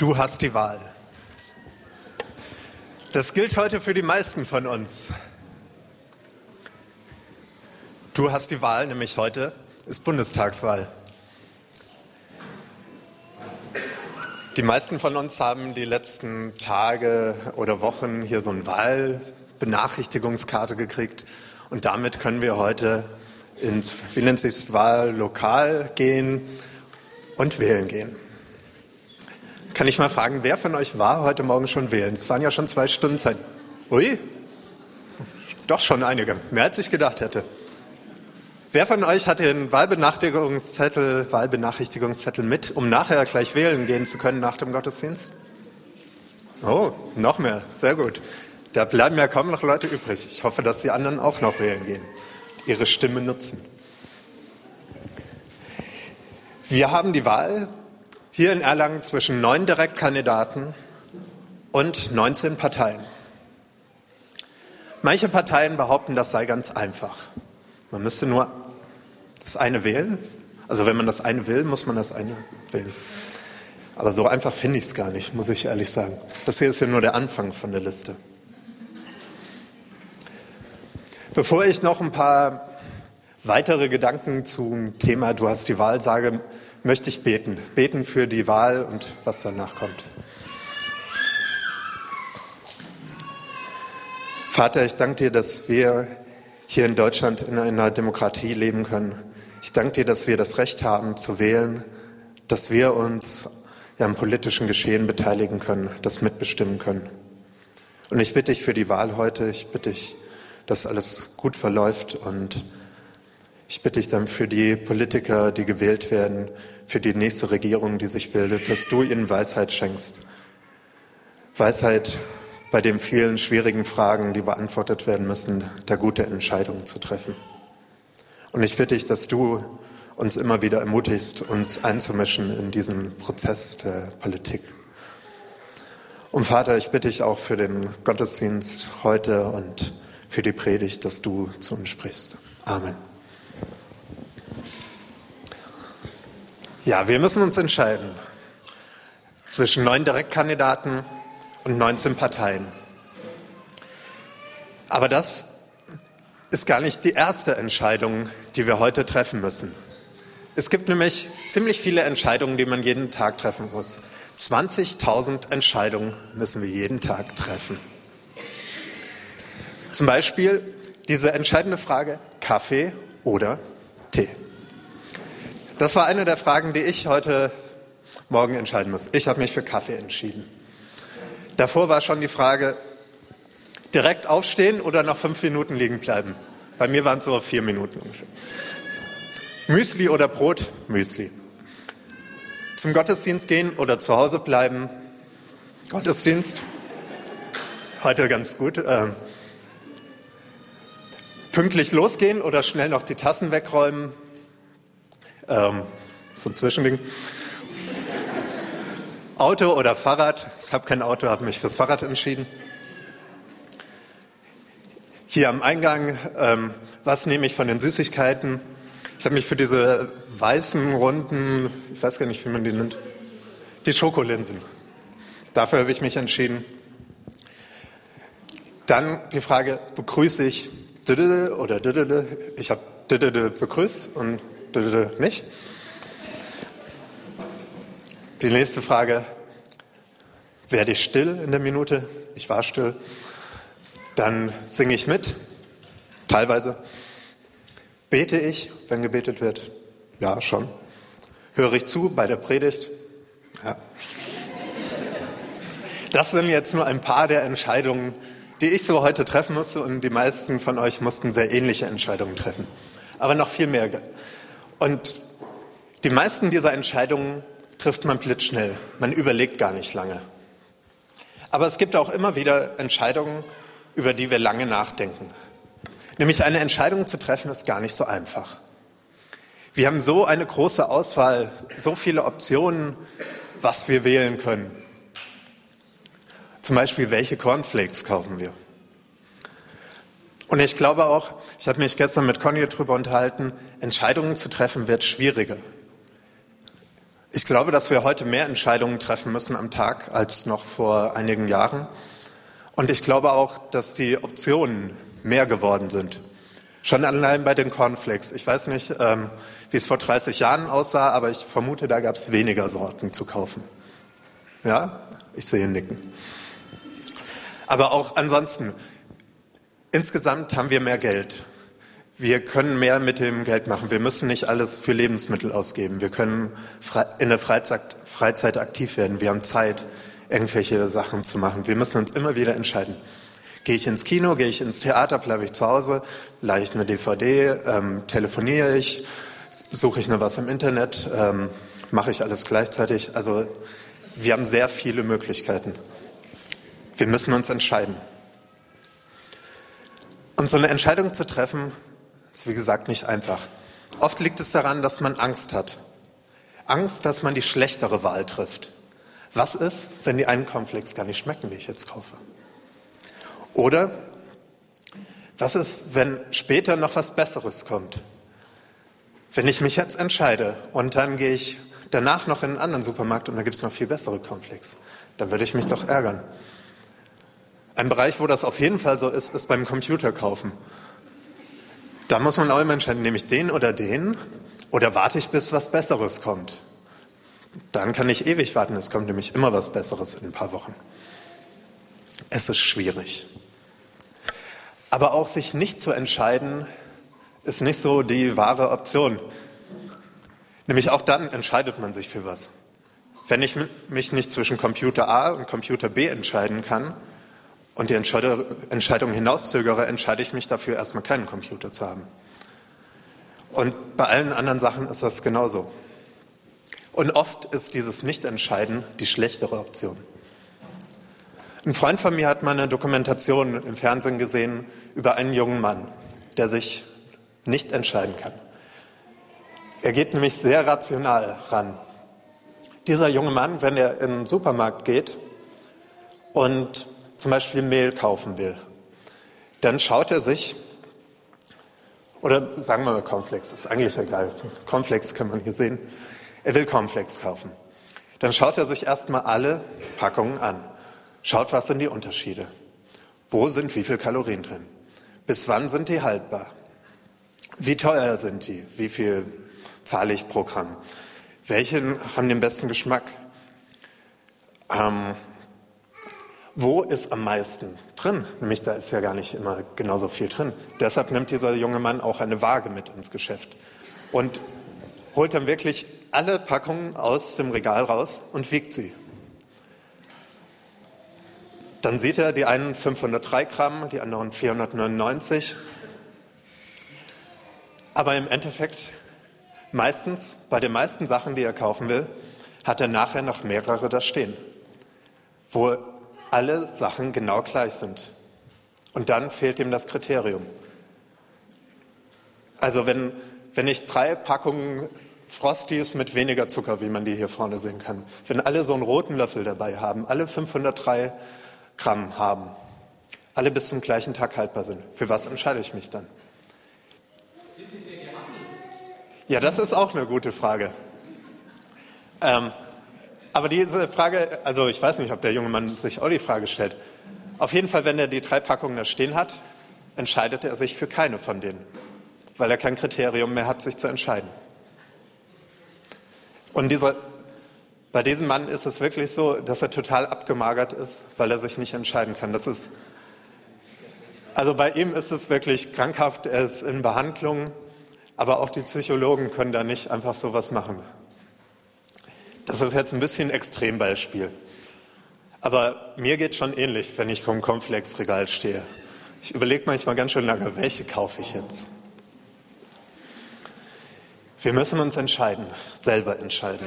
Du hast die Wahl. Das gilt heute für die meisten von uns. Du hast die Wahl, nämlich heute ist Bundestagswahl. Die meisten von uns haben die letzten Tage oder Wochen hier so eine Wahlbenachrichtigungskarte gekriegt und damit können wir heute ins, wie nennt sich Wahllokal gehen und wählen gehen. Kann ich mal fragen, wer von euch war heute Morgen schon wählen? Es waren ja schon zwei Stunden Zeit. Ui, doch schon einige, mehr als ich gedacht hätte. Wer von euch hat den Wahlbenachrichtigungszettel, Wahlbenachrichtigungszettel mit, um nachher gleich wählen gehen zu können nach dem Gottesdienst? Oh, noch mehr, sehr gut. Da bleiben ja kaum noch Leute übrig. Ich hoffe, dass die anderen auch noch wählen gehen, ihre Stimme nutzen. Wir haben die Wahl hier in Erlangen zwischen neun Direktkandidaten und 19 Parteien. Manche Parteien behaupten, das sei ganz einfach. Man müsste nur das eine wählen. Also wenn man das eine will, muss man das eine wählen. Aber so einfach finde ich es gar nicht, muss ich ehrlich sagen. Das hier ist ja nur der Anfang von der Liste. Bevor ich noch ein paar weitere Gedanken zum Thema Du hast die Wahl sage, möchte ich beten. Beten für die Wahl und was danach kommt. Vater, ich danke dir, dass wir hier in Deutschland in einer Demokratie leben können. Ich danke dir, dass wir das Recht haben zu wählen, dass wir uns am politischen Geschehen beteiligen können, das mitbestimmen können. Und ich bitte dich für die Wahl heute, ich bitte dich, dass alles gut verläuft und ich bitte dich dann für die Politiker, die gewählt werden, für die nächste Regierung, die sich bildet, dass du ihnen Weisheit schenkst. Weisheit bei den vielen schwierigen Fragen, die beantwortet werden müssen, da gute Entscheidungen zu treffen. Und ich bitte dich, dass du uns immer wieder ermutigst, uns einzumischen in diesen Prozess der Politik. Und Vater, ich bitte dich auch für den Gottesdienst heute und für die Predigt, dass du zu uns sprichst. Amen. Ja, wir müssen uns entscheiden zwischen neun Direktkandidaten und 19 Parteien. Aber das ist gar nicht die erste Entscheidung, die wir heute treffen müssen. Es gibt nämlich ziemlich viele Entscheidungen, die man jeden Tag treffen muss. 20.000 Entscheidungen müssen wir jeden Tag treffen. Zum Beispiel diese entscheidende Frage, Kaffee oder Tee. Das war eine der Fragen, die ich heute Morgen entscheiden muss. Ich habe mich für Kaffee entschieden. Davor war schon die Frage, direkt aufstehen oder noch fünf Minuten liegen bleiben. Bei mir waren es so vier Minuten ungefähr. Müsli oder Brot? Müsli. Zum Gottesdienst gehen oder zu Hause bleiben? Gottesdienst. Heute ganz gut. Ähm, pünktlich losgehen oder schnell noch die Tassen wegräumen? Ähm, so ein Zwischending. Auto oder Fahrrad? Ich habe kein Auto, habe mich fürs Fahrrad entschieden. Hier am Eingang, ähm, was nehme ich von den Süßigkeiten? Ich habe mich für diese weißen, runden, ich weiß gar nicht, wie man die nennt, die Schokolinsen. Dafür habe ich mich entschieden. Dann die Frage, begrüße ich oder ich habe begrüßt und nicht. Die nächste Frage, werde ich still in der Minute? Ich war still. Dann singe ich mit, teilweise. Bete ich, wenn gebetet wird? Ja, schon. Höre ich zu bei der Predigt? Ja. Das sind jetzt nur ein paar der Entscheidungen, die ich so heute treffen musste und die meisten von euch mussten sehr ähnliche Entscheidungen treffen. Aber noch viel mehr. Und die meisten dieser Entscheidungen trifft man blitzschnell. Man überlegt gar nicht lange. Aber es gibt auch immer wieder Entscheidungen, über die wir lange nachdenken. Nämlich eine Entscheidung zu treffen ist gar nicht so einfach. Wir haben so eine große Auswahl, so viele Optionen, was wir wählen können. Zum Beispiel, welche Cornflakes kaufen wir? Und ich glaube auch, ich habe mich gestern mit Conny darüber unterhalten, Entscheidungen zu treffen wird schwieriger. Ich glaube, dass wir heute mehr Entscheidungen treffen müssen am Tag als noch vor einigen Jahren. Und ich glaube auch, dass die Optionen mehr geworden sind. Schon allein bei den Cornflakes. Ich weiß nicht, ähm, wie es vor 30 Jahren aussah, aber ich vermute, da gab es weniger Sorten zu kaufen. Ja, ich sehe Nicken. Aber auch ansonsten, insgesamt haben wir mehr Geld. Wir können mehr mit dem Geld machen. Wir müssen nicht alles für Lebensmittel ausgeben. Wir können in der Freizeit, Freizeit aktiv werden. Wir haben Zeit, irgendwelche Sachen zu machen. Wir müssen uns immer wieder entscheiden. Gehe ich ins Kino, gehe ich ins Theater, bleibe ich zu Hause, leihe ich eine DVD, ähm, telefoniere ich, suche ich nur was im Internet, ähm, mache ich alles gleichzeitig. Also wir haben sehr viele Möglichkeiten. Wir müssen uns entscheiden. Und so eine Entscheidung zu treffen, ist wie gesagt nicht einfach. Oft liegt es daran, dass man Angst hat. Angst, dass man die schlechtere Wahl trifft. Was ist, wenn die einen Cornflakes gar nicht schmecken, die ich jetzt kaufe? Oder was ist, wenn später noch was Besseres kommt? Wenn ich mich jetzt entscheide und dann gehe ich danach noch in einen anderen Supermarkt und da gibt es noch viel bessere Cornflakes, dann würde ich mich doch ärgern. Ein Bereich, wo das auf jeden Fall so ist, ist beim Computer kaufen. Da muss man auch immer entscheiden, nehme ich den oder den oder warte ich, bis was Besseres kommt. Dann kann ich ewig warten, es kommt nämlich immer was Besseres in ein paar Wochen. Es ist schwierig. Aber auch sich nicht zu entscheiden, ist nicht so die wahre Option. Nämlich auch dann entscheidet man sich für was. Wenn ich mich nicht zwischen Computer A und Computer B entscheiden kann, und die Entscheidung hinauszögere, entscheide ich mich dafür, erstmal keinen Computer zu haben. Und bei allen anderen Sachen ist das genauso. Und oft ist dieses Nichtentscheiden die schlechtere Option. Ein Freund von mir hat mal eine Dokumentation im Fernsehen gesehen über einen jungen Mann, der sich nicht entscheiden kann. Er geht nämlich sehr rational ran. Dieser junge Mann, wenn er in den Supermarkt geht und zum Beispiel Mehl kaufen will, dann schaut er sich, oder sagen wir mal Cornflakes, ist eigentlich egal, Cornflakes kann man hier sehen, er will Cornflakes kaufen. Dann schaut er sich erstmal alle Packungen an, schaut, was sind die Unterschiede, wo sind wie viele Kalorien drin, bis wann sind die haltbar, wie teuer sind die, wie viel zahle ich pro Gramm, welche haben den besten Geschmack. Ähm, wo ist am meisten drin? Nämlich da ist ja gar nicht immer genauso viel drin. Deshalb nimmt dieser junge Mann auch eine Waage mit ins Geschäft und holt dann wirklich alle Packungen aus dem Regal raus und wiegt sie. Dann sieht er die einen 503 Gramm, die anderen 499. Aber im Endeffekt, meistens, bei den meisten Sachen, die er kaufen will, hat er nachher noch mehrere da stehen, wo alle Sachen genau gleich sind. Und dann fehlt ihm das Kriterium. Also wenn, wenn ich drei Packungen Frosties mit weniger Zucker, wie man die hier vorne sehen kann, wenn alle so einen roten Löffel dabei haben, alle 503 Gramm haben, alle bis zum gleichen Tag haltbar sind, für was entscheide ich mich dann? Ja, das ist auch eine gute Frage. Ähm, aber diese Frage, also ich weiß nicht, ob der junge Mann sich auch die Frage stellt. Auf jeden Fall, wenn er die drei Packungen da stehen hat, entscheidet er sich für keine von denen, weil er kein Kriterium mehr hat, sich zu entscheiden. Und dieser, bei diesem Mann ist es wirklich so, dass er total abgemagert ist, weil er sich nicht entscheiden kann. Das ist, also bei ihm ist es wirklich krankhaft, er ist in Behandlung, aber auch die Psychologen können da nicht einfach so was machen. Das ist jetzt ein bisschen ein Extrembeispiel. Aber mir geht schon ähnlich, wenn ich vom Cornflakes-Regal stehe. Ich überlege manchmal ganz schön lange, welche kaufe ich jetzt? Wir müssen uns entscheiden, selber entscheiden.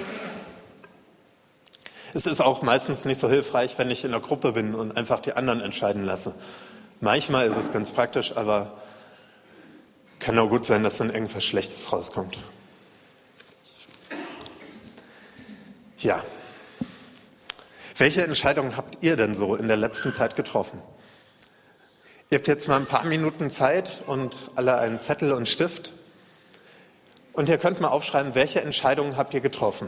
Es ist auch meistens nicht so hilfreich, wenn ich in einer Gruppe bin und einfach die anderen entscheiden lasse. Manchmal ist es ganz praktisch, aber kann auch gut sein, dass dann irgendwas Schlechtes rauskommt. Ja. Welche Entscheidungen habt ihr denn so in der letzten Zeit getroffen? Ihr habt jetzt mal ein paar Minuten Zeit und alle einen Zettel und Stift. Und ihr könnt mal aufschreiben, welche Entscheidungen habt ihr getroffen?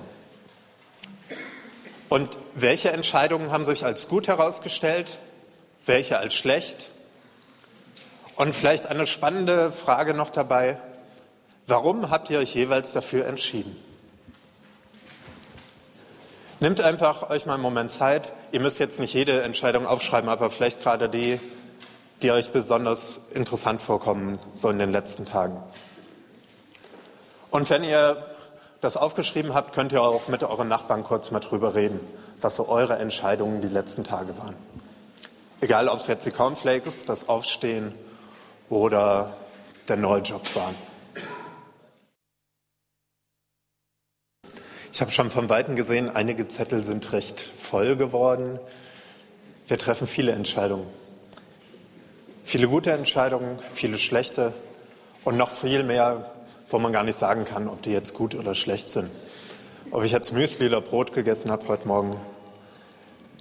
Und welche Entscheidungen haben sich als gut herausgestellt, welche als schlecht? Und vielleicht eine spannende Frage noch dabei, warum habt ihr euch jeweils dafür entschieden? Nehmt einfach euch mal einen Moment Zeit. Ihr müsst jetzt nicht jede Entscheidung aufschreiben, aber vielleicht gerade die, die euch besonders interessant vorkommen, so in den letzten Tagen. Und wenn ihr das aufgeschrieben habt, könnt ihr auch mit euren Nachbarn kurz mal drüber reden, was so eure Entscheidungen die letzten Tage waren. Egal, ob es jetzt die Cornflakes, das Aufstehen oder der neue Job waren. Ich habe schon von Weitem gesehen, einige Zettel sind recht voll geworden. Wir treffen viele Entscheidungen. Viele gute Entscheidungen, viele schlechte und noch viel mehr, wo man gar nicht sagen kann, ob die jetzt gut oder schlecht sind. Ob ich jetzt Müsli oder Brot gegessen habe heute Morgen,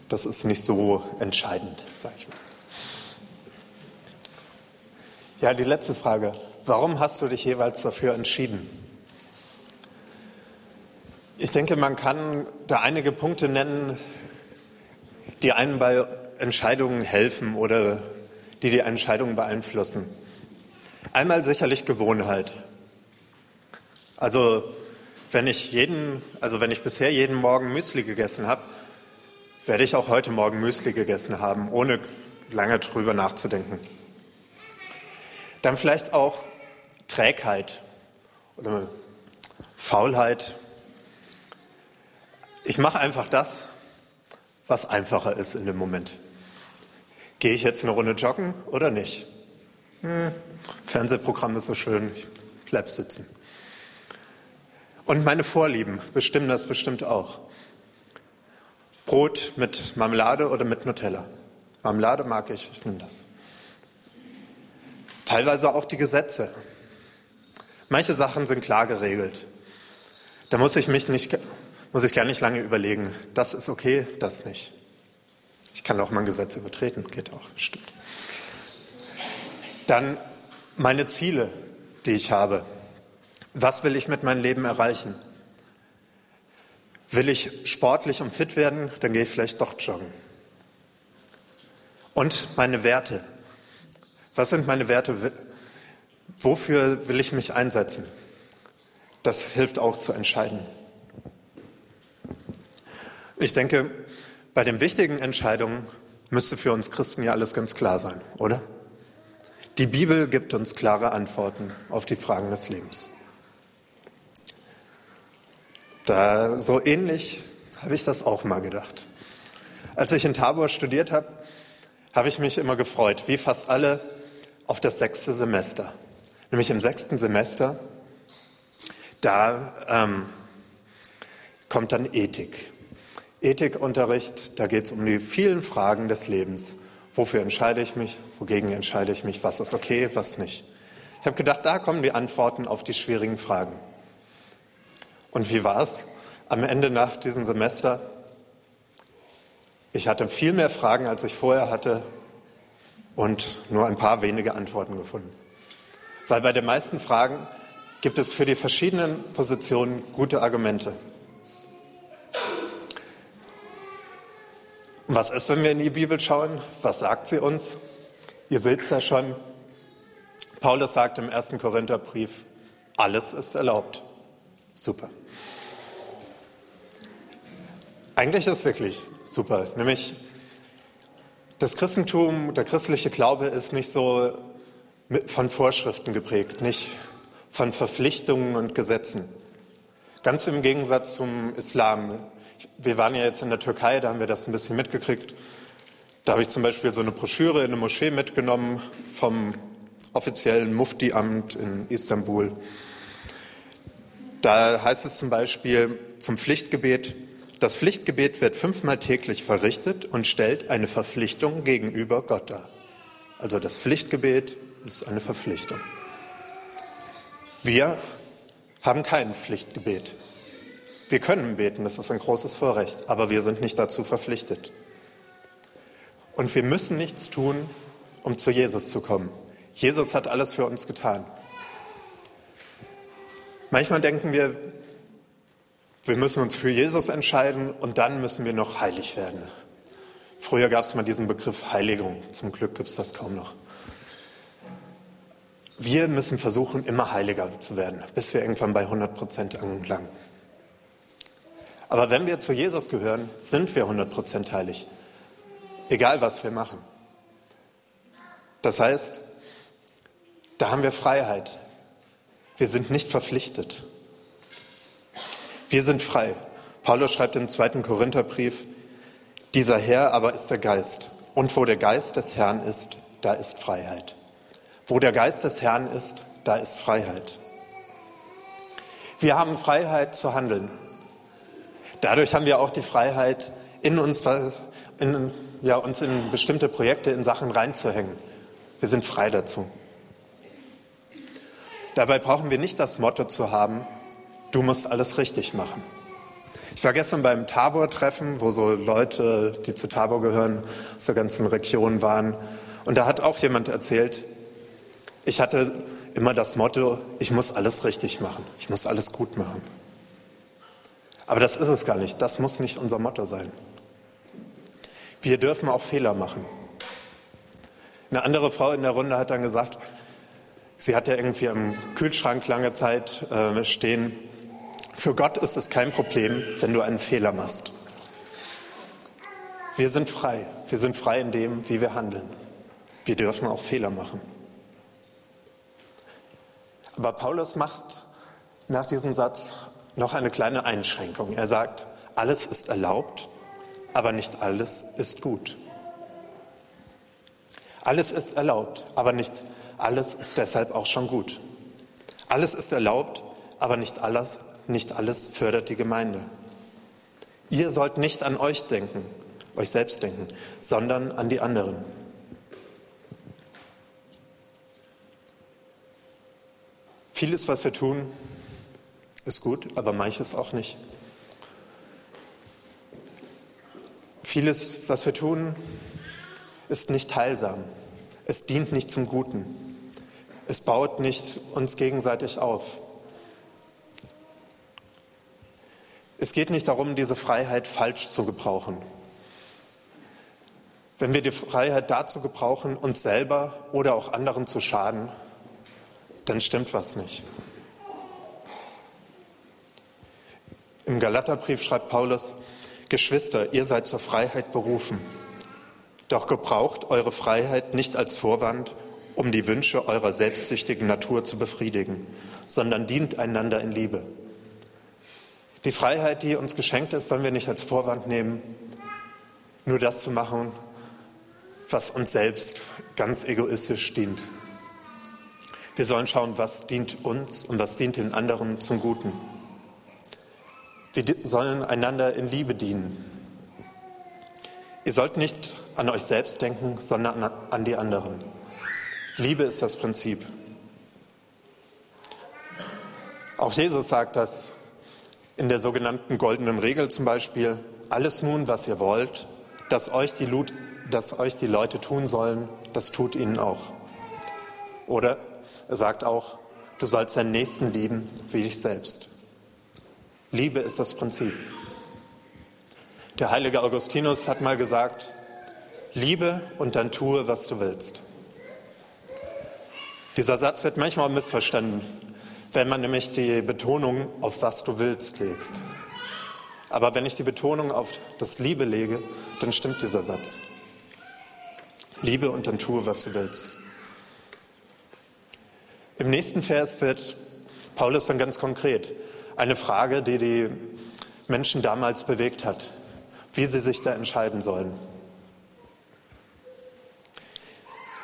das ist nicht so entscheidend, sage ich mal. Ja, die letzte Frage. Warum hast du dich jeweils dafür entschieden? Ich denke, man kann da einige Punkte nennen, die einem bei Entscheidungen helfen oder die die Entscheidungen beeinflussen. Einmal sicherlich Gewohnheit. Also wenn ich jeden, also wenn ich bisher jeden Morgen Müsli gegessen habe, werde ich auch heute Morgen Müsli gegessen haben, ohne lange drüber nachzudenken. Dann vielleicht auch Trägheit oder Faulheit ich mache einfach das, was einfacher ist in dem Moment. Gehe ich jetzt eine Runde joggen oder nicht? Hm, Fernsehprogramm ist so schön, ich bleib sitzen. Und meine Vorlieben bestimmen das bestimmt auch. Brot mit Marmelade oder mit Nutella. Marmelade mag ich, ich nehme das. Teilweise auch die Gesetze. Manche Sachen sind klar geregelt. Da muss ich mich nicht muss ich gar nicht lange überlegen, das ist okay, das nicht. Ich kann auch mal ein Gesetz übertreten, geht auch, stimmt. Dann meine Ziele, die ich habe. Was will ich mit meinem Leben erreichen? Will ich sportlich und fit werden, dann gehe ich vielleicht doch joggen. Und meine Werte. Was sind meine Werte? Wofür will ich mich einsetzen? Das hilft auch zu entscheiden. Ich denke, bei den wichtigen Entscheidungen müsste für uns Christen ja alles ganz klar sein, oder? Die Bibel gibt uns klare Antworten auf die Fragen des Lebens. Da so ähnlich habe ich das auch mal gedacht. Als ich in Tabor studiert habe, habe ich mich immer gefreut, wie fast alle, auf das sechste Semester. Nämlich im sechsten Semester, da ähm, kommt dann Ethik. Ethikunterricht, da geht es um die vielen Fragen des Lebens. Wofür entscheide ich mich? Wogegen entscheide ich mich? Was ist okay, was nicht? Ich habe gedacht, da kommen die Antworten auf die schwierigen Fragen. Und wie war es am Ende nach diesem Semester? Ich hatte viel mehr Fragen, als ich vorher hatte und nur ein paar wenige Antworten gefunden. Weil bei den meisten Fragen gibt es für die verschiedenen Positionen gute Argumente. Was ist, wenn wir in die Bibel schauen? Was sagt sie uns? Ihr seht es ja schon. Paulus sagt im ersten Korintherbrief, alles ist erlaubt. Super. Eigentlich ist es wirklich super. Nämlich das Christentum, der christliche Glaube ist nicht so von Vorschriften geprägt, nicht von Verpflichtungen und Gesetzen. Ganz im Gegensatz zum Islam wir waren ja jetzt in der Türkei, da haben wir das ein bisschen mitgekriegt. Da habe ich zum Beispiel so eine Broschüre in eine Moschee mitgenommen vom offiziellen Mufti-Amt in Istanbul. Da heißt es zum Beispiel zum Pflichtgebet, das Pflichtgebet wird fünfmal täglich verrichtet und stellt eine Verpflichtung gegenüber Gott dar. Also das Pflichtgebet ist eine Verpflichtung. Wir haben kein Pflichtgebet. Wir können beten, das ist ein großes Vorrecht, aber wir sind nicht dazu verpflichtet. Und wir müssen nichts tun, um zu Jesus zu kommen. Jesus hat alles für uns getan. Manchmal denken wir, Wir müssen uns für Jesus entscheiden und dann müssen wir noch heilig werden. Früher gab es mal diesen Begriff Heiligung. Zum Glück gibt es das kaum noch. Wir müssen versuchen, immer heiliger zu werden, bis wir irgendwann bei 100 Prozent angelangen. Aber wenn wir zu Jesus gehören, sind wir 100 Prozent heilig. Egal, was wir machen. Das heißt, da haben wir Freiheit. Wir sind nicht verpflichtet. Wir sind frei. Paulus schreibt im zweiten Korintherbrief, dieser Herr aber ist der Geist. Und wo der Geist des Herrn ist, da ist Freiheit. Wo der Geist des Herrn ist, da ist Freiheit. Wir haben Freiheit zu handeln. Dadurch haben wir auch die Freiheit, in uns, in, ja, uns in bestimmte Projekte, in Sachen reinzuhängen. Wir sind frei dazu. Dabei brauchen wir nicht das Motto zu haben, du musst alles richtig machen. Ich war gestern beim Tabor-Treffen, wo so Leute, die zu Tabor gehören, aus der ganzen Region waren. Und da hat auch jemand erzählt, ich hatte immer das Motto, ich muss alles richtig machen, ich muss alles gut machen. Aber das ist es gar nicht, das muss nicht unser Motto sein. Wir dürfen auch Fehler machen. Eine andere Frau in der Runde hat dann gesagt, sie hat ja irgendwie im Kühlschrank lange Zeit äh, stehen, für Gott ist es kein Problem, wenn du einen Fehler machst. Wir sind frei. Wir sind frei in dem, wie wir handeln. Wir dürfen auch Fehler machen. Aber Paulus macht nach diesem Satz noch eine kleine Einschränkung. Er sagt, alles ist erlaubt, aber nicht alles ist gut. Alles ist erlaubt, aber nicht alles ist deshalb auch schon gut. Alles ist erlaubt, aber nicht alles, nicht alles fördert die Gemeinde. Ihr sollt nicht an euch denken, euch selbst denken, sondern an die anderen. Vieles, was wir tun, ist gut, aber manches auch nicht. Vieles, was wir tun, ist nicht heilsam. Es dient nicht zum Guten. Es baut nicht uns gegenseitig auf. Es geht nicht darum, diese Freiheit falsch zu gebrauchen. Wenn wir die Freiheit dazu gebrauchen, uns selber oder auch anderen zu schaden, dann stimmt was nicht. Im Galaterbrief schreibt Paulus, Geschwister, ihr seid zur Freiheit berufen. Doch gebraucht eure Freiheit nicht als Vorwand, um die Wünsche eurer selbstsüchtigen Natur zu befriedigen, sondern dient einander in Liebe. Die Freiheit, die uns geschenkt ist, sollen wir nicht als Vorwand nehmen, nur das zu machen, was uns selbst ganz egoistisch dient. Wir sollen schauen, was dient uns und was dient den anderen zum Guten. Wir sollen einander in Liebe dienen. Ihr sollt nicht an euch selbst denken, sondern an die anderen. Liebe ist das Prinzip. Auch Jesus sagt das in der sogenannten goldenen Regel zum Beispiel, alles nun, was ihr wollt, dass euch die, dass euch die Leute tun sollen, das tut ihnen auch. Oder er sagt auch, du sollst deinen Nächsten lieben wie dich selbst. Liebe ist das Prinzip. Der heilige Augustinus hat mal gesagt, liebe und dann tue, was du willst. Dieser Satz wird manchmal missverstanden wenn man nämlich die Betonung auf was du willst legst. Aber wenn ich die Betonung auf das Liebe lege, dann stimmt dieser Satz. Liebe und dann tue, was du willst. Im nächsten Vers wird Paulus dann ganz konkret eine Frage, die die Menschen damals bewegt hat, wie sie sich da entscheiden sollen.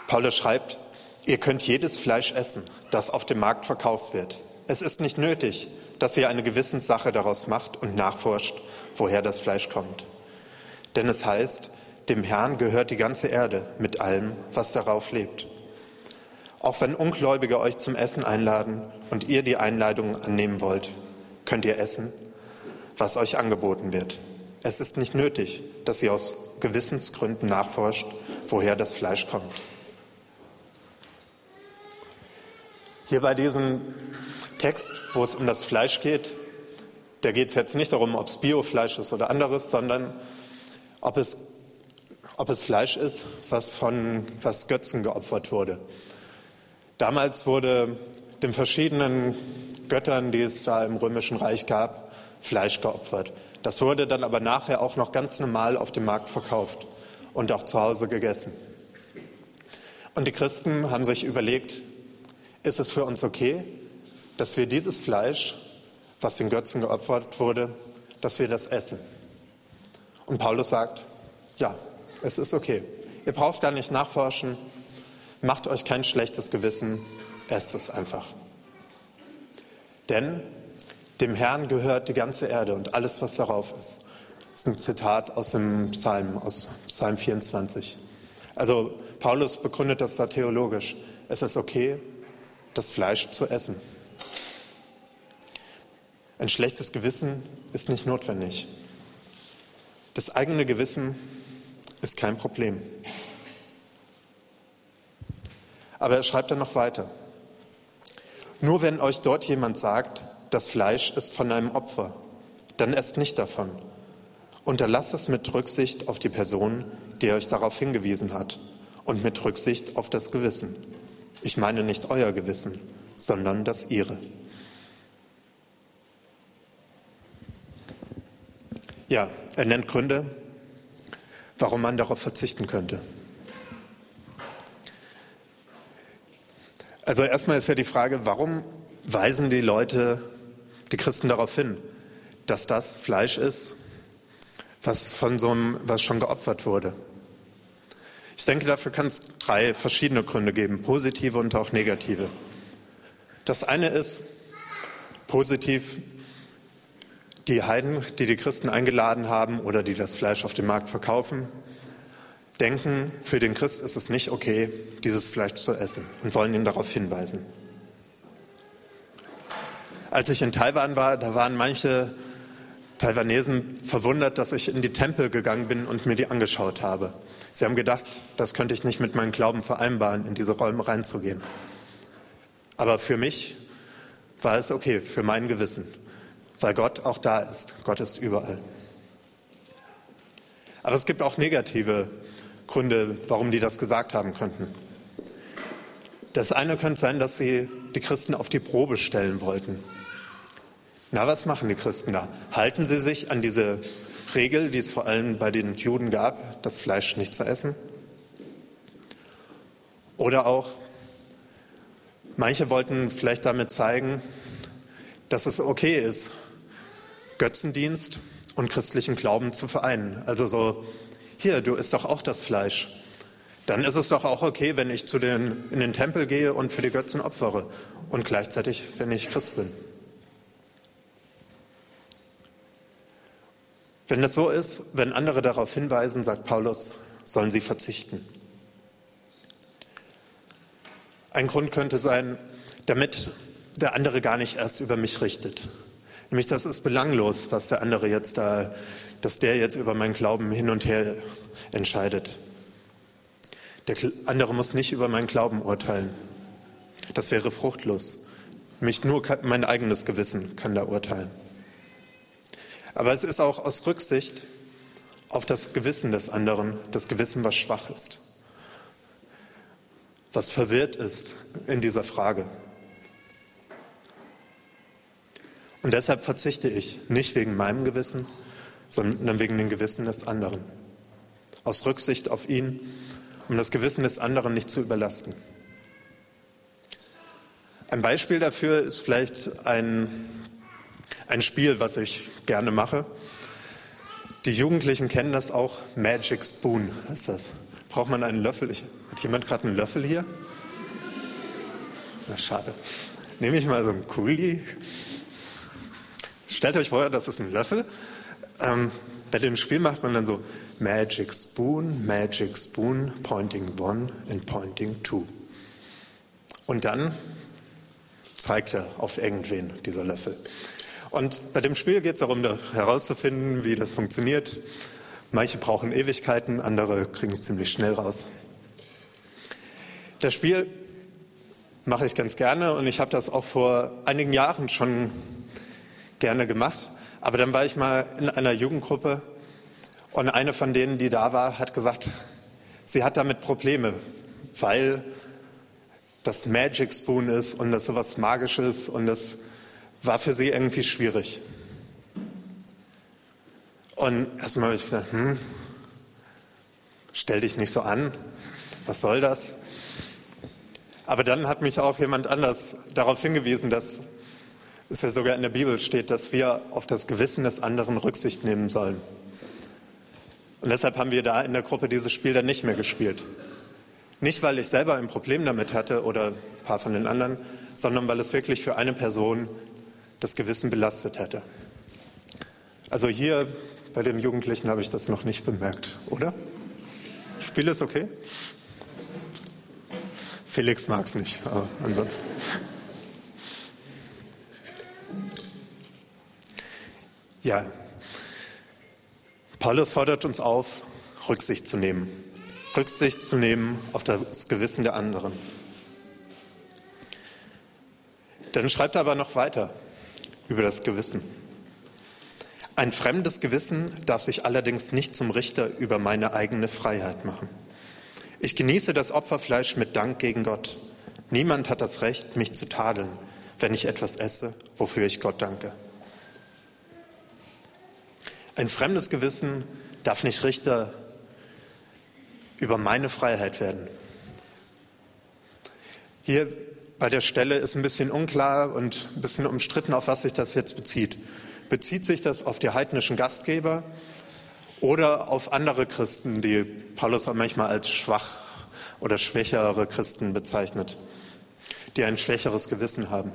Paulus schreibt, Ihr könnt jedes Fleisch essen, das auf dem Markt verkauft wird. Es ist nicht nötig, dass ihr eine Gewissenssache daraus macht und nachforscht, woher das Fleisch kommt. Denn es heißt, dem Herrn gehört die ganze Erde mit allem, was darauf lebt. Auch wenn Ungläubige euch zum Essen einladen und ihr die Einladung annehmen wollt, könnt ihr essen, was euch angeboten wird. Es ist nicht nötig, dass ihr aus Gewissensgründen nachforscht, woher das Fleisch kommt. Hier bei diesem Text, wo es um das Fleisch geht, Da geht es jetzt nicht darum, ob es Biofleisch ist oder anderes, sondern ob es, ob es Fleisch ist, was von was Götzen geopfert wurde. Damals wurde den verschiedenen Göttern, die es da im Römischen Reich gab, Fleisch geopfert. Das wurde dann aber nachher auch noch ganz normal auf dem Markt verkauft und auch zu Hause gegessen. Und die Christen haben sich überlegt, ist es für uns okay, dass wir dieses Fleisch, was den Götzen geopfert wurde, dass wir das essen? Und Paulus sagt, ja, es ist okay. Ihr braucht gar nicht nachforschen, macht euch kein schlechtes Gewissen, esst es einfach. Denn dem Herrn gehört die ganze Erde und alles, was darauf ist. Das ist ein Zitat aus dem Psalm, aus Psalm 24. Also Paulus begründet das da theologisch. Es ist okay, das Fleisch zu essen. Ein schlechtes Gewissen ist nicht notwendig. Das eigene Gewissen ist kein Problem. Aber er schreibt dann noch weiter. Nur wenn euch dort jemand sagt, das Fleisch ist von einem Opfer, dann esst nicht davon. Unterlasst es mit Rücksicht auf die Person, die euch darauf hingewiesen hat und mit Rücksicht auf das Gewissen. Ich meine nicht euer Gewissen, sondern das ihre. Ja, er nennt Gründe, warum man darauf verzichten könnte. Also erstmal ist ja die Frage, warum weisen die Leute die Christen darauf hin, dass das Fleisch ist, was von so einem, was schon geopfert wurde. Ich denke, dafür kann es drei verschiedene Gründe geben, positive und auch negative. Das eine ist positiv, die Heiden, die die Christen eingeladen haben oder die das Fleisch auf dem Markt verkaufen, denken, für den Christ ist es nicht okay, dieses Fleisch zu essen und wollen ihn darauf hinweisen. Als ich in Taiwan war, da waren manche Taiwanesen verwundert, dass ich in die Tempel gegangen bin und mir die angeschaut habe. Sie haben gedacht, das könnte ich nicht mit meinem Glauben vereinbaren, in diese Räume reinzugehen. Aber für mich war es okay, für mein Gewissen, weil Gott auch da ist. Gott ist überall. Aber es gibt auch negative Gründe, warum die das gesagt haben könnten. Das eine könnte sein, dass sie die Christen auf die Probe stellen wollten. Na, was machen die Christen da? Halten sie sich an diese Regel, die es vor allem bei den Juden gab, das Fleisch nicht zu essen? Oder auch, manche wollten vielleicht damit zeigen, dass es okay ist, Götzendienst und christlichen Glauben zu vereinen. Also so, hier, du isst doch auch das Fleisch. Dann ist es doch auch okay, wenn ich zu den, in den Tempel gehe und für die Götzen opfere und gleichzeitig, wenn ich Christ bin. Wenn es so ist, wenn andere darauf hinweisen, sagt Paulus, sollen sie verzichten. Ein Grund könnte sein, damit der andere gar nicht erst über mich richtet. Nämlich, das ist belanglos, was der andere jetzt da, dass der jetzt über meinen Glauben hin und her entscheidet. Der andere muss nicht über meinen Glauben urteilen. Das wäre fruchtlos. Mich nur mein eigenes Gewissen kann da urteilen. Aber es ist auch aus Rücksicht auf das Gewissen des anderen, das Gewissen, was schwach ist, was verwirrt ist in dieser Frage. Und deshalb verzichte ich nicht wegen meinem Gewissen, sondern wegen dem Gewissen des anderen. Aus Rücksicht auf ihn, um das Gewissen des anderen nicht zu überlasten. Ein Beispiel dafür ist vielleicht ein ein Spiel, was ich gerne mache. Die Jugendlichen kennen das auch. Magic Spoon ist das. Braucht man einen Löffel? Ich, hat jemand gerade einen Löffel hier? Na, schade. Nehme ich mal so einen Kuli. Stellt euch vor, das ist ein Löffel. Ähm, bei dem Spiel macht man dann so Magic Spoon, Magic Spoon, Pointing One and Pointing Two. Und dann zeigt er auf irgendwen, dieser Löffel. Und bei dem Spiel geht es darum, herauszufinden, wie das funktioniert. Manche brauchen Ewigkeiten, andere kriegen es ziemlich schnell raus. Das Spiel mache ich ganz gerne und ich habe das auch vor einigen Jahren schon gerne gemacht. Aber dann war ich mal in einer Jugendgruppe und eine von denen, die da war, hat gesagt, sie hat damit Probleme, weil das Magic Spoon ist und das sowas Magisches und das war für sie irgendwie schwierig. Und erstmal habe ich gedacht, hm, stell dich nicht so an, was soll das? Aber dann hat mich auch jemand anders darauf hingewiesen, dass es ja sogar in der Bibel steht, dass wir auf das Gewissen des anderen Rücksicht nehmen sollen. Und deshalb haben wir da in der Gruppe dieses Spiel dann nicht mehr gespielt. Nicht, weil ich selber ein Problem damit hatte oder ein paar von den anderen, sondern weil es wirklich für eine Person das Gewissen belastet hätte. Also hier bei den Jugendlichen habe ich das noch nicht bemerkt, oder? Spiel ist okay? Felix mag es nicht, aber ansonsten. Ja, Paulus fordert uns auf, Rücksicht zu nehmen. Rücksicht zu nehmen auf das Gewissen der anderen. Dann schreibt er aber noch weiter über das Gewissen. Ein fremdes Gewissen darf sich allerdings nicht zum Richter über meine eigene Freiheit machen. Ich genieße das Opferfleisch mit Dank gegen Gott. Niemand hat das Recht, mich zu tadeln, wenn ich etwas esse, wofür ich Gott danke. Ein fremdes Gewissen darf nicht Richter über meine Freiheit werden. Hier bei der Stelle ist ein bisschen unklar und ein bisschen umstritten, auf was sich das jetzt bezieht. Bezieht sich das auf die heidnischen Gastgeber oder auf andere Christen, die Paulus auch manchmal als schwach oder schwächere Christen bezeichnet, die ein schwächeres Gewissen haben?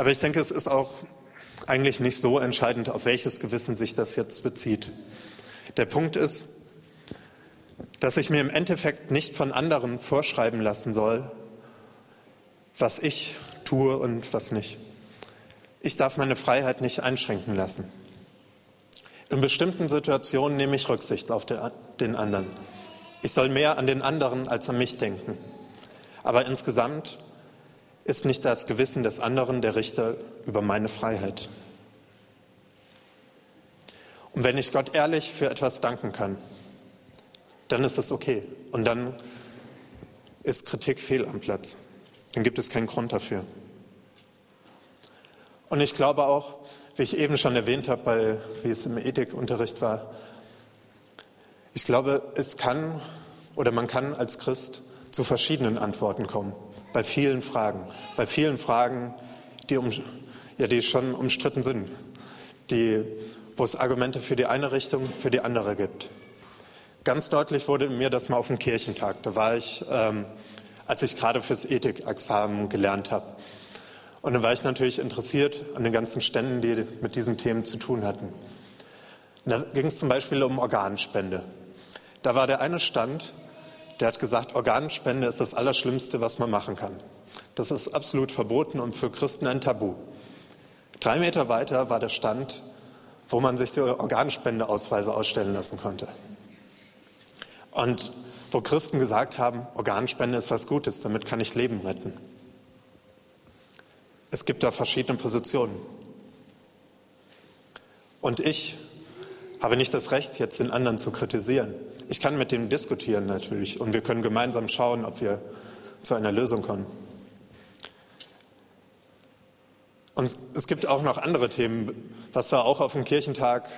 Aber ich denke, es ist auch eigentlich nicht so entscheidend, auf welches Gewissen sich das jetzt bezieht. Der Punkt ist, dass ich mir im Endeffekt nicht von anderen vorschreiben lassen soll, was ich tue und was nicht. Ich darf meine Freiheit nicht einschränken lassen. In bestimmten Situationen nehme ich Rücksicht auf den anderen. Ich soll mehr an den anderen als an mich denken. Aber insgesamt ist nicht das Gewissen des anderen der Richter über meine Freiheit. Und wenn ich Gott ehrlich für etwas danken kann, dann ist es okay. Und dann ist Kritik fehl am Platz. Dann gibt es keinen Grund dafür. Und ich glaube auch, wie ich eben schon erwähnt habe, bei, wie es im Ethikunterricht war, ich glaube, es kann oder man kann als Christ zu verschiedenen Antworten kommen bei vielen Fragen, bei vielen Fragen, die, um, ja, die schon umstritten sind, die, wo es Argumente für die eine Richtung, für die andere gibt. Ganz deutlich wurde mir das mal auf dem Kirchentag. Da war ich, ähm, als ich gerade fürs Ethikexamen gelernt habe. Und dann war ich natürlich interessiert an den ganzen Ständen, die mit diesen Themen zu tun hatten. Da ging es zum Beispiel um Organspende. Da war der eine Stand, der hat gesagt, Organspende ist das Allerschlimmste, was man machen kann. Das ist absolut verboten und für Christen ein Tabu. Drei Meter weiter war der Stand, wo man sich die Organspendeausweise ausstellen lassen konnte. Und wo Christen gesagt haben, Organspende ist was Gutes, damit kann ich Leben retten. Es gibt da verschiedene Positionen. Und ich habe nicht das Recht, jetzt den anderen zu kritisieren. Ich kann mit dem diskutieren natürlich und wir können gemeinsam schauen, ob wir zu einer Lösung kommen. Und es gibt auch noch andere Themen, was da auch auf dem Kirchentag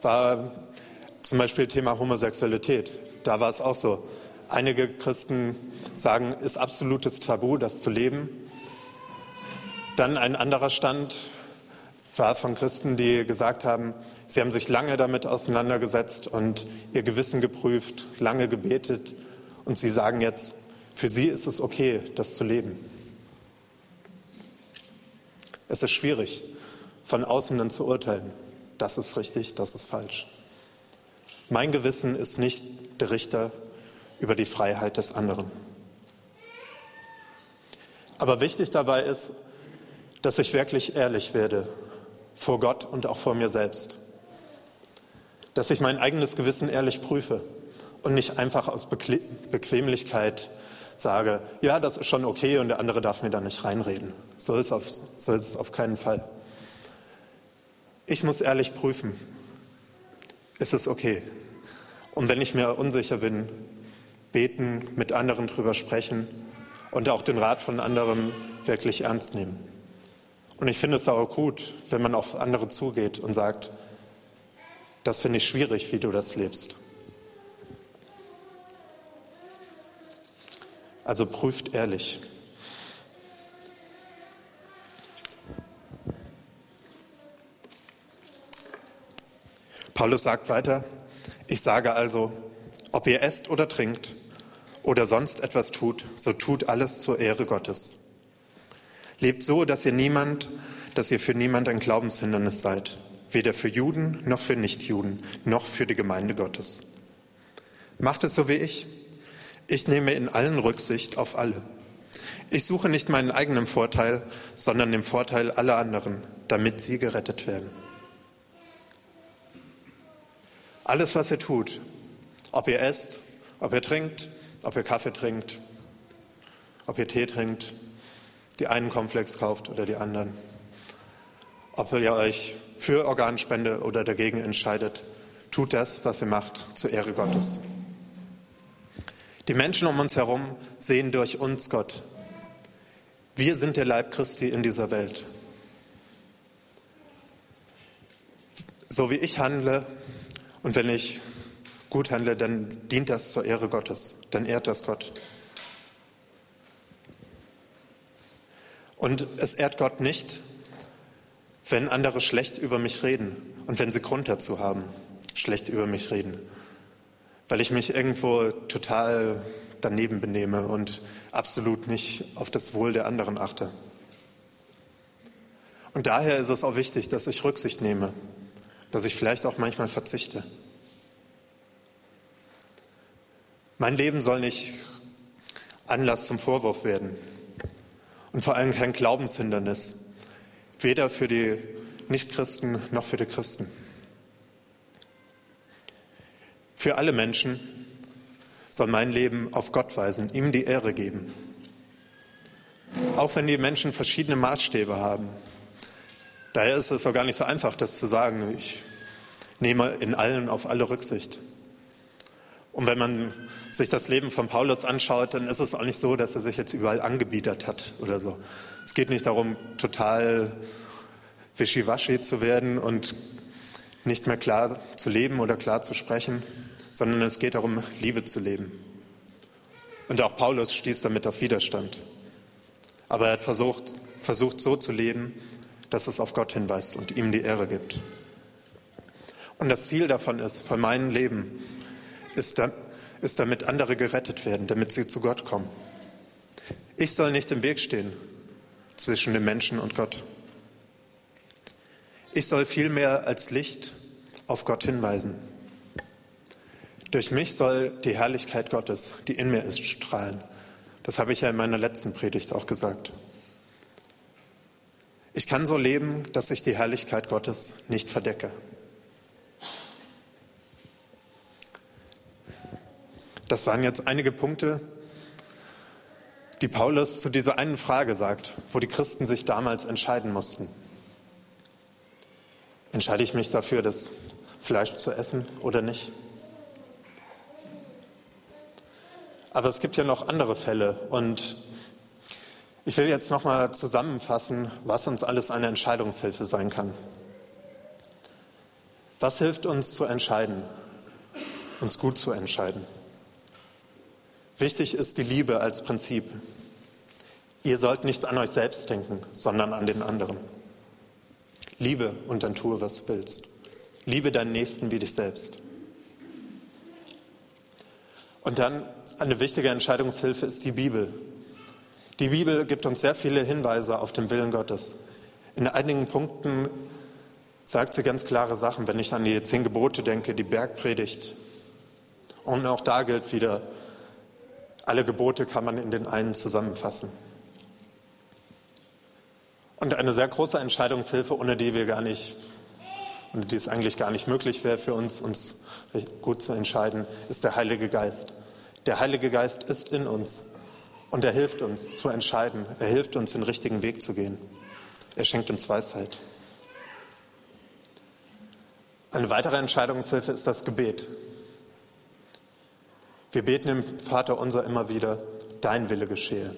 war, zum Beispiel Thema Homosexualität. Da war es auch so. Einige Christen sagen, ist absolutes Tabu, das zu leben. Dann ein anderer Stand war von Christen, die gesagt haben, sie haben sich lange damit auseinandergesetzt und ihr Gewissen geprüft, lange gebetet und sie sagen jetzt, für sie ist es okay, das zu leben. Es ist schwierig, von außen dann zu urteilen. Das ist richtig, das ist falsch. Mein Gewissen ist nicht der Richter über die Freiheit des anderen. Aber wichtig dabei ist, dass ich wirklich ehrlich werde vor Gott und auch vor mir selbst. Dass ich mein eigenes Gewissen ehrlich prüfe und nicht einfach aus Bequemlichkeit sage, ja, das ist schon okay und der andere darf mir da nicht reinreden. So ist, auf, so ist es auf keinen Fall. Ich muss ehrlich prüfen, ist es okay? Und wenn ich mir unsicher bin, beten, mit anderen drüber sprechen und auch den Rat von anderen wirklich ernst nehmen. Und ich finde es auch gut, wenn man auf andere zugeht und sagt, das finde ich schwierig, wie du das lebst. Also prüft ehrlich. Paulus sagt weiter, ich sage also, ob ihr esst oder trinkt oder sonst etwas tut, so tut alles zur Ehre Gottes. Lebt so, dass ihr niemand, dass ihr für niemand ein Glaubenshindernis seid, weder für Juden noch für Nichtjuden, noch für die Gemeinde Gottes. Macht es so wie ich. Ich nehme in allen Rücksicht auf alle. Ich suche nicht meinen eigenen Vorteil, sondern den Vorteil aller anderen, damit sie gerettet werden. Alles, was ihr tut, ob ihr esst, ob ihr trinkt, ob ihr Kaffee trinkt, ob ihr Tee trinkt, die einen Komplex kauft oder die anderen, ob ihr euch für Organspende oder dagegen entscheidet, tut das, was ihr macht, zur Ehre Gottes. Die Menschen um uns herum sehen durch uns Gott. Wir sind der Leib Christi in dieser Welt. So wie ich handle und wenn ich gut handle, dann dient das zur Ehre Gottes, dann ehrt das Gott. Und es ehrt Gott nicht, wenn andere schlecht über mich reden und wenn sie Grund dazu haben, schlecht über mich reden weil ich mich irgendwo total daneben benehme und absolut nicht auf das Wohl der anderen achte. Und daher ist es auch wichtig, dass ich Rücksicht nehme, dass ich vielleicht auch manchmal verzichte. Mein Leben soll nicht Anlass zum Vorwurf werden und vor allem kein Glaubenshindernis, weder für die Nichtchristen noch für die Christen. Für alle Menschen soll mein Leben auf Gott weisen, ihm die Ehre geben. Auch wenn die Menschen verschiedene Maßstäbe haben. Daher ist es auch gar nicht so einfach, das zu sagen. Ich nehme in allen auf alle Rücksicht. Und wenn man sich das Leben von Paulus anschaut, dann ist es auch nicht so, dass er sich jetzt überall angebiedert hat oder so. Es geht nicht darum, total wischiwaschi zu werden und nicht mehr klar zu leben oder klar zu sprechen sondern es geht darum, Liebe zu leben. Und auch Paulus stieß damit auf Widerstand. Aber er hat versucht, versucht so zu leben, dass es auf Gott hinweist und ihm die Ehre gibt. Und das Ziel davon ist, von meinem Leben, ist, da, ist damit andere gerettet werden, damit sie zu Gott kommen. Ich soll nicht im Weg stehen zwischen dem Menschen und Gott. Ich soll vielmehr als Licht auf Gott hinweisen. Durch mich soll die Herrlichkeit Gottes, die in mir ist, strahlen. Das habe ich ja in meiner letzten Predigt auch gesagt. Ich kann so leben, dass ich die Herrlichkeit Gottes nicht verdecke. Das waren jetzt einige Punkte, die Paulus zu dieser einen Frage sagt, wo die Christen sich damals entscheiden mussten. Entscheide ich mich dafür, das Fleisch zu essen oder nicht? Aber es gibt ja noch andere Fälle und ich will jetzt noch mal zusammenfassen, was uns alles eine Entscheidungshilfe sein kann. Was hilft uns zu entscheiden, uns gut zu entscheiden? Wichtig ist die Liebe als Prinzip. Ihr sollt nicht an euch selbst denken, sondern an den anderen. Liebe und dann tue, was du willst. Liebe deinen Nächsten wie dich selbst. Und dann eine wichtige Entscheidungshilfe ist die Bibel. Die Bibel gibt uns sehr viele Hinweise auf den Willen Gottes. In einigen Punkten sagt sie ganz klare Sachen, wenn ich an die zehn Gebote denke, die Bergpredigt. Und auch da gilt wieder, alle Gebote kann man in den einen zusammenfassen. Und eine sehr große Entscheidungshilfe, ohne die wir gar nicht, ohne die es eigentlich gar nicht möglich wäre für uns, uns gut zu entscheiden, ist der Heilige Geist. Der Heilige Geist ist in uns Und er hilft uns zu entscheiden. Er hilft uns, den richtigen Weg zu gehen. Er schenkt uns Weisheit. Eine weitere Entscheidungshilfe ist das Gebet. Wir beten im Vater unser immer wieder, dein Wille geschehe.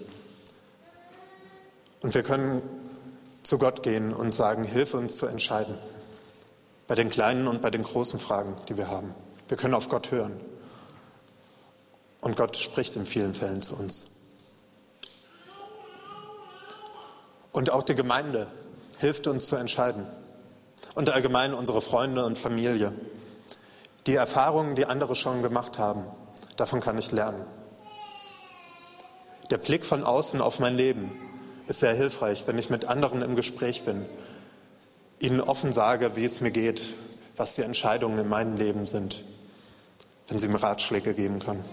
Und wir können zu Gott gehen und sagen, hilf uns zu entscheiden. Bei den kleinen und bei den großen Fragen, die wir haben. Wir können auf Gott hören. Und Gott spricht in vielen Fällen zu uns. Und auch die Gemeinde hilft uns zu entscheiden. Und allgemein unsere Freunde und Familie. Die Erfahrungen, die andere schon gemacht haben, davon kann ich lernen. Der Blick von außen auf mein Leben ist sehr hilfreich, wenn ich mit anderen im Gespräch bin, ihnen offen sage, wie es mir geht, was die Entscheidungen in meinem Leben sind, wenn sie mir Ratschläge geben können.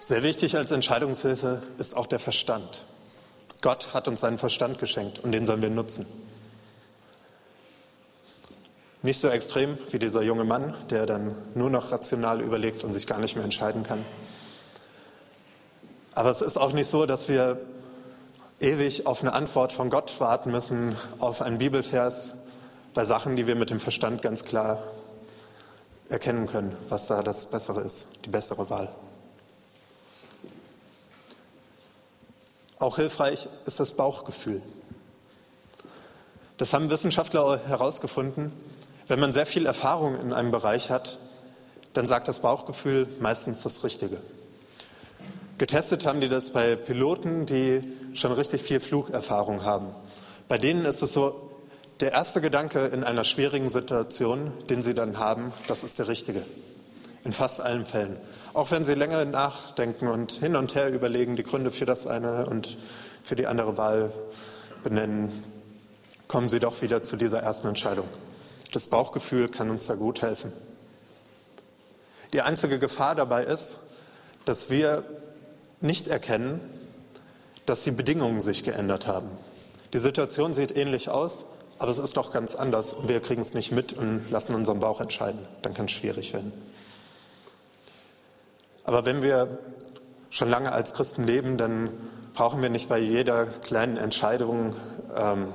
Sehr wichtig als Entscheidungshilfe ist auch der Verstand. Gott hat uns seinen Verstand geschenkt und den sollen wir nutzen. Nicht so extrem wie dieser junge Mann, der dann nur noch rational überlegt und sich gar nicht mehr entscheiden kann. Aber es ist auch nicht so, dass wir ewig auf eine Antwort von Gott warten müssen, auf einen Bibelvers, bei Sachen, die wir mit dem Verstand ganz klar erkennen können, was da das Bessere ist, die bessere Wahl. Auch hilfreich ist das Bauchgefühl. Das haben Wissenschaftler herausgefunden. Wenn man sehr viel Erfahrung in einem Bereich hat, dann sagt das Bauchgefühl meistens das Richtige. Getestet haben die das bei Piloten, die schon richtig viel Flugerfahrung haben. Bei denen ist es so, der erste Gedanke in einer schwierigen Situation, den sie dann haben, das ist der richtige. In fast allen Fällen. Auch wenn sie länger nachdenken und hin und her überlegen, die Gründe für das eine und für die andere Wahl benennen, kommen sie doch wieder zu dieser ersten Entscheidung. Das Bauchgefühl kann uns da gut helfen. Die einzige Gefahr dabei ist, dass wir nicht erkennen, dass die Bedingungen sich geändert haben. Die Situation sieht ähnlich aus, aber es ist doch ganz anders wir kriegen es nicht mit und lassen unseren Bauch entscheiden. Dann kann es schwierig werden. Aber wenn wir schon lange als Christen leben, dann brauchen wir nicht bei jeder kleinen Entscheidung ähm,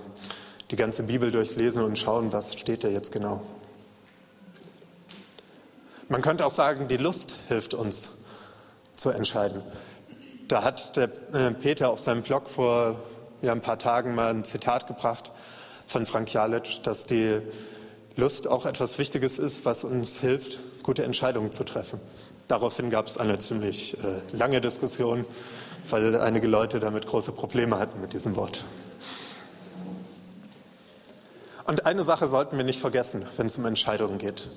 die ganze Bibel durchlesen und schauen, was steht da jetzt genau. Man könnte auch sagen, die Lust hilft uns zu entscheiden. Da hat der äh, Peter auf seinem Blog vor ja, ein paar Tagen mal ein Zitat gebracht von Frank Jalic, dass die Lust auch etwas Wichtiges ist, was uns hilft, gute Entscheidungen zu treffen. Daraufhin gab es eine ziemlich äh, lange Diskussion, weil einige Leute damit große Probleme hatten mit diesem Wort. Und eine Sache sollten wir nicht vergessen, wenn es um Entscheidungen geht.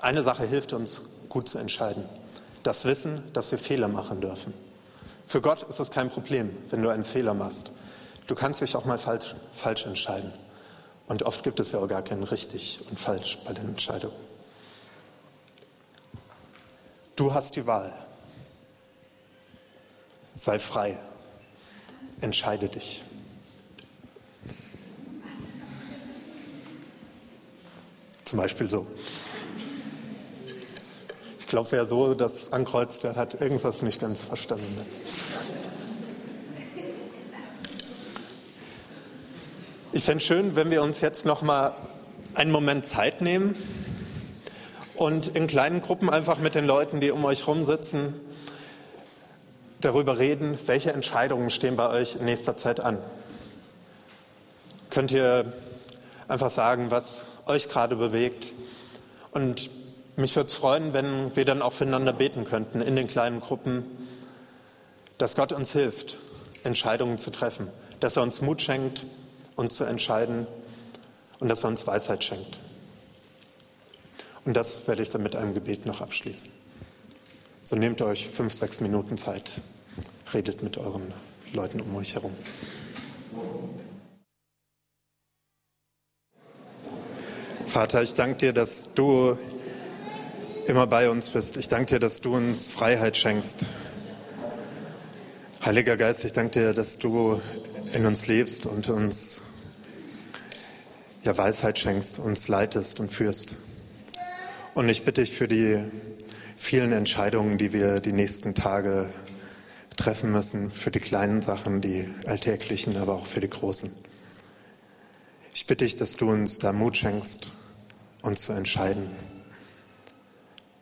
Eine Sache hilft uns, gut zu entscheiden. Das Wissen, dass wir Fehler machen dürfen. Für Gott ist es kein Problem, wenn du einen Fehler machst. Du kannst dich auch mal falsch, falsch entscheiden. Und oft gibt es ja auch gar kein richtig und falsch bei den Entscheidungen. Du hast die Wahl. Sei frei. Entscheide dich. Zum Beispiel so. Ich glaube, wer so das ankreuzt, der hat irgendwas nicht ganz verstanden. Ich fände es schön, wenn wir uns jetzt noch mal einen Moment Zeit nehmen und in kleinen Gruppen einfach mit den Leuten, die um euch herum sitzen, darüber reden, welche Entscheidungen stehen bei euch in nächster Zeit an. Könnt ihr einfach sagen, was euch gerade bewegt und mich würde es freuen, wenn wir dann auch füreinander beten könnten in den kleinen Gruppen, dass Gott uns hilft, Entscheidungen zu treffen, dass er uns Mut schenkt, uns zu entscheiden und dass er uns Weisheit schenkt. Und das werde ich dann mit einem Gebet noch abschließen. So nehmt euch fünf, sechs Minuten Zeit, redet mit euren Leuten um euch herum. Vater, ich danke dir, dass du immer bei uns bist. Ich danke dir, dass du uns Freiheit schenkst. Heiliger Geist, ich danke dir, dass du in uns lebst und uns ja, Weisheit schenkst, uns leitest und führst. Und ich bitte dich für die vielen Entscheidungen, die wir die nächsten Tage treffen müssen für die kleinen Sachen, die alltäglichen, aber auch für die großen. Ich bitte dich, dass du uns da Mut schenkst, uns zu entscheiden,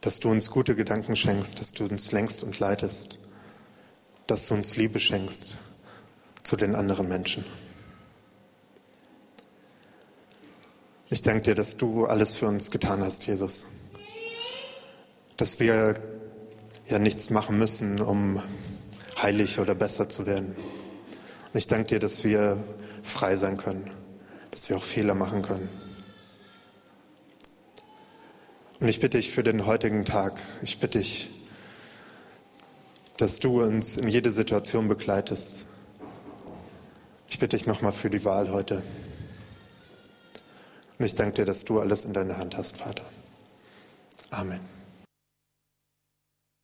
dass du uns gute Gedanken schenkst, dass du uns lenkst und leitest, dass du uns Liebe schenkst zu den anderen Menschen. Ich danke dir, dass du alles für uns getan hast, Jesus. Dass wir ja nichts machen müssen, um heilig oder besser zu werden. Und ich danke dir, dass wir frei sein können, dass wir auch Fehler machen können. Und ich bitte dich für den heutigen Tag, ich bitte dich, dass du uns in jede Situation begleitest. Ich bitte dich nochmal für die Wahl heute. Und ich danke dir, dass du alles in deiner Hand hast, Vater. Amen.